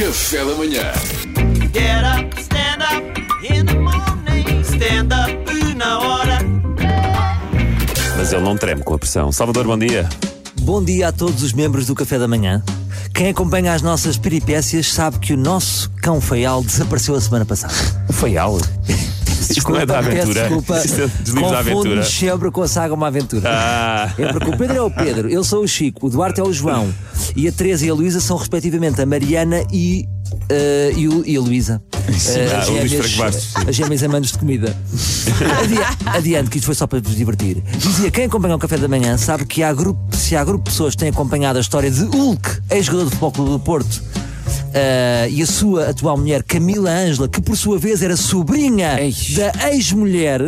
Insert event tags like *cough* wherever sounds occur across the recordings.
Café da manhã. Get up, stand up in the morning. Stand up na hora. Mas ele não treme com a pressão. Salvador, bom dia. Bom dia a todos os membros do Café da Manhã. Quem acompanha as nossas peripécias sabe que o nosso cão feial desapareceu a semana passada. O Feial. Isto não é da peço aventura. Desculpa, Isto é aventura. confundo-me sempre com a saga Uma Aventura. Ah, É porque o Pedro é o Pedro, eu sou o Chico, o Duarte é o João e a Teresa e a Luísa são respectivamente a Mariana e, eh, e, o- e a Luísa. Eh, Ah, as gêmeas- Franco Bastos. As gêmeas amantes de comida. *laughs* Adi- adiante, que isto foi só para vos divertir. Dizia, quem acompanha o café da manhã sabe que há grupo, se há grupo de pessoas que têm acompanhado a história de Hulk, ex-jogador do Futebol Clube do Porto. eh, e a sua atual mulher Camila Ângela, que por sua vez era sobrinha Ei. da ex-mulher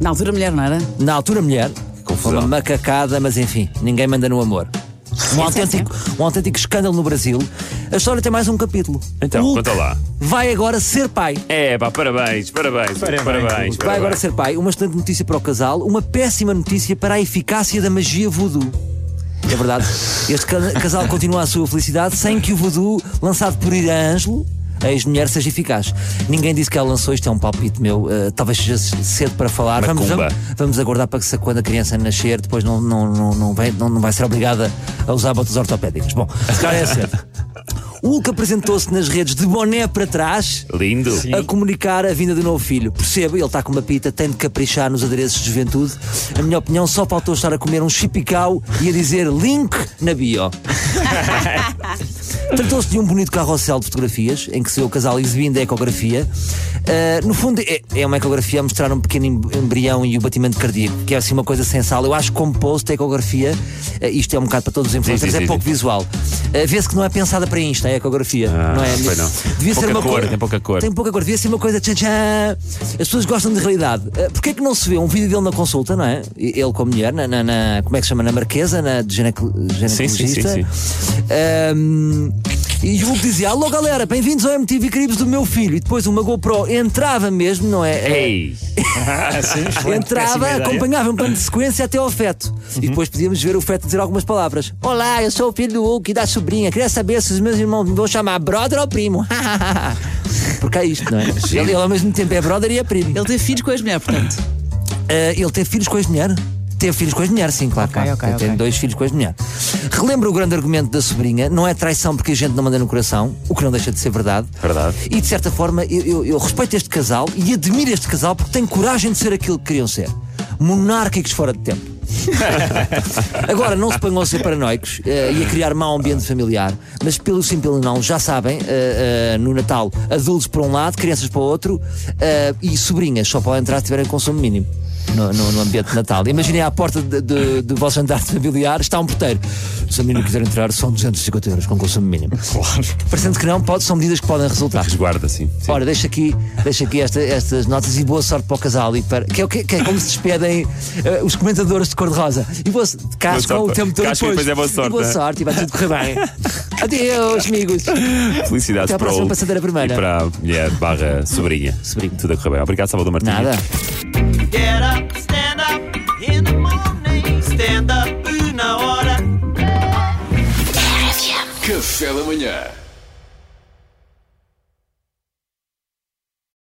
Na altura, mulher, não era? na altura mulher, foi uma macacada, mas enfim, ninguém manda no amor. Um autêntico, um autêntico escândalo no Brasil. A história tem mais um capítulo. Então, Hulk conta lá. Vai agora ser pai. é pá, parabéns, parabéns, parabéns. Vai agora ser pai. Uma excelente notícia para o casal, uma péssima notícia para a eficácia da magia voodoo. É verdade. Este ca- casal continua a sua felicidade sem que o voodoo, lançado por Ira Ângelo, ex-mulher, seja eficaz. Ninguém disse que ela lançou, isto é um palpite meu. eh, talvez seja cedo para falar. Vamos, vamos, vamos aguardar para que se- quando a criança nascer, depois não, não, não, não, vai, não, não vai ser obrigada a usar botas ortopédicas. Bom, se calhar é cedo. O *laughs* Hulk apresentou-se nas redes de boné para trás Lindo. a comunicar a vinda do novo filho. Percebo, ele está com uma pita, tem de caprichar nos adereços de juventude. A minha opinião, só faltou estar a comer um chipicau e a dizer link na bio. *laughs* Tratou-se de um bonito carrossel de fotografias em que se vê o casal exibindo a ecografia. Ah, no fundo, é, é uma ecografia a mostrar um pequeno em- embrião e o batimento cardíaco, que é assim uma coisa sensal. Eu acho que como post a ecografia, ah, isto é um bocado para todos os influencers, sim, sim, é pouco sim. visual. Ah, Vê-se que não é pensada para Insta, a ecografia. Ah, não é? foi não. Devia Pouca ser uma cor, coisa- tem pouca cor. Tem pouca cor, devia ser uma coisa tchan tchan. As pessoas gostam de realidade. Uh, Porquê é que não se vê um vídeo dele na consulta, não é? Ele com a mulher, na, na- na- como é que se chama? Na Marquesa, na de gineco- sim, sim, ginecologista. sim. Um, e o Hulk dizia: Alô galera, bem-vindos ao MTV Cribs do meu filho. E depois uma GoPro entrava mesmo, não é? Ei, *laughs* Entrava, acompanhava um plano de sequência até ao feto. E depois podíamos ver o feto dizer algumas palavras. Olá, eu sou o filho do Hulk e da sobrinha. Queria saber se os meus irmãos me vão chamar brother ou primo. *laughs* Porque é isto, não é? Ele, ele ao mesmo tempo é brother e é primo. Ele teve filhos com a ex-mulher, portanto. Ah, ele teve filhos com a ex-mulher? Teve filhos com a ex-mulher, sim, claro. Ok, claro. ok, Ele Tem ok. dois filhos com a ex-mulher. Relembra o grande argumento da sobrinha: não é traição porque a gente não manda no coração, o que não deixa de ser verdade. Verdade. E de certa forma, eu, eu- eu respeito este casal e admiro este casal porque tem coragem de ser aquilo que queriam ser: monárquicos fora de tempo. *laughs* Agora, não se ponham a ser paranoicos eh, e a criar mau ambiente familiar, mas pelo sim, pelo não, já sabem, eh, eh, no Natal, adultos para um lado, crianças para o outro e sobrinhas só podem entrar se tiverem consumo mínimo. No, no- no ambiente de Natal. Imaginem à porta de- de- do vosso jantar familiar está um porteiro. Se a menina quiser entrar, são 250 euros com consumo mínimo. Claro. Parecendo que não, pode, são medidas que podem resultar. resguarda, sim. sim. Ora, deixa aqui, deixa aqui esta- estas notas e boa sorte para o casal. E para, que, é, que, é como se despedem eh, os comentadores de cor-de-rosa. E boa, de casca Boa o tempo todo e depois. depois é boa E sorte, boa né? sorte e vai tudo correr bem. *laughs* Adeus, amigos. Felicidades Até para próxima o passadeira primeira. E para a mulher barra sobrinha. Sobrinha. Tudo a correr bem. Obrigado, Salvador Martins. Nada. Get up, stand up in the morning. Stand up na hora. Café da manhã.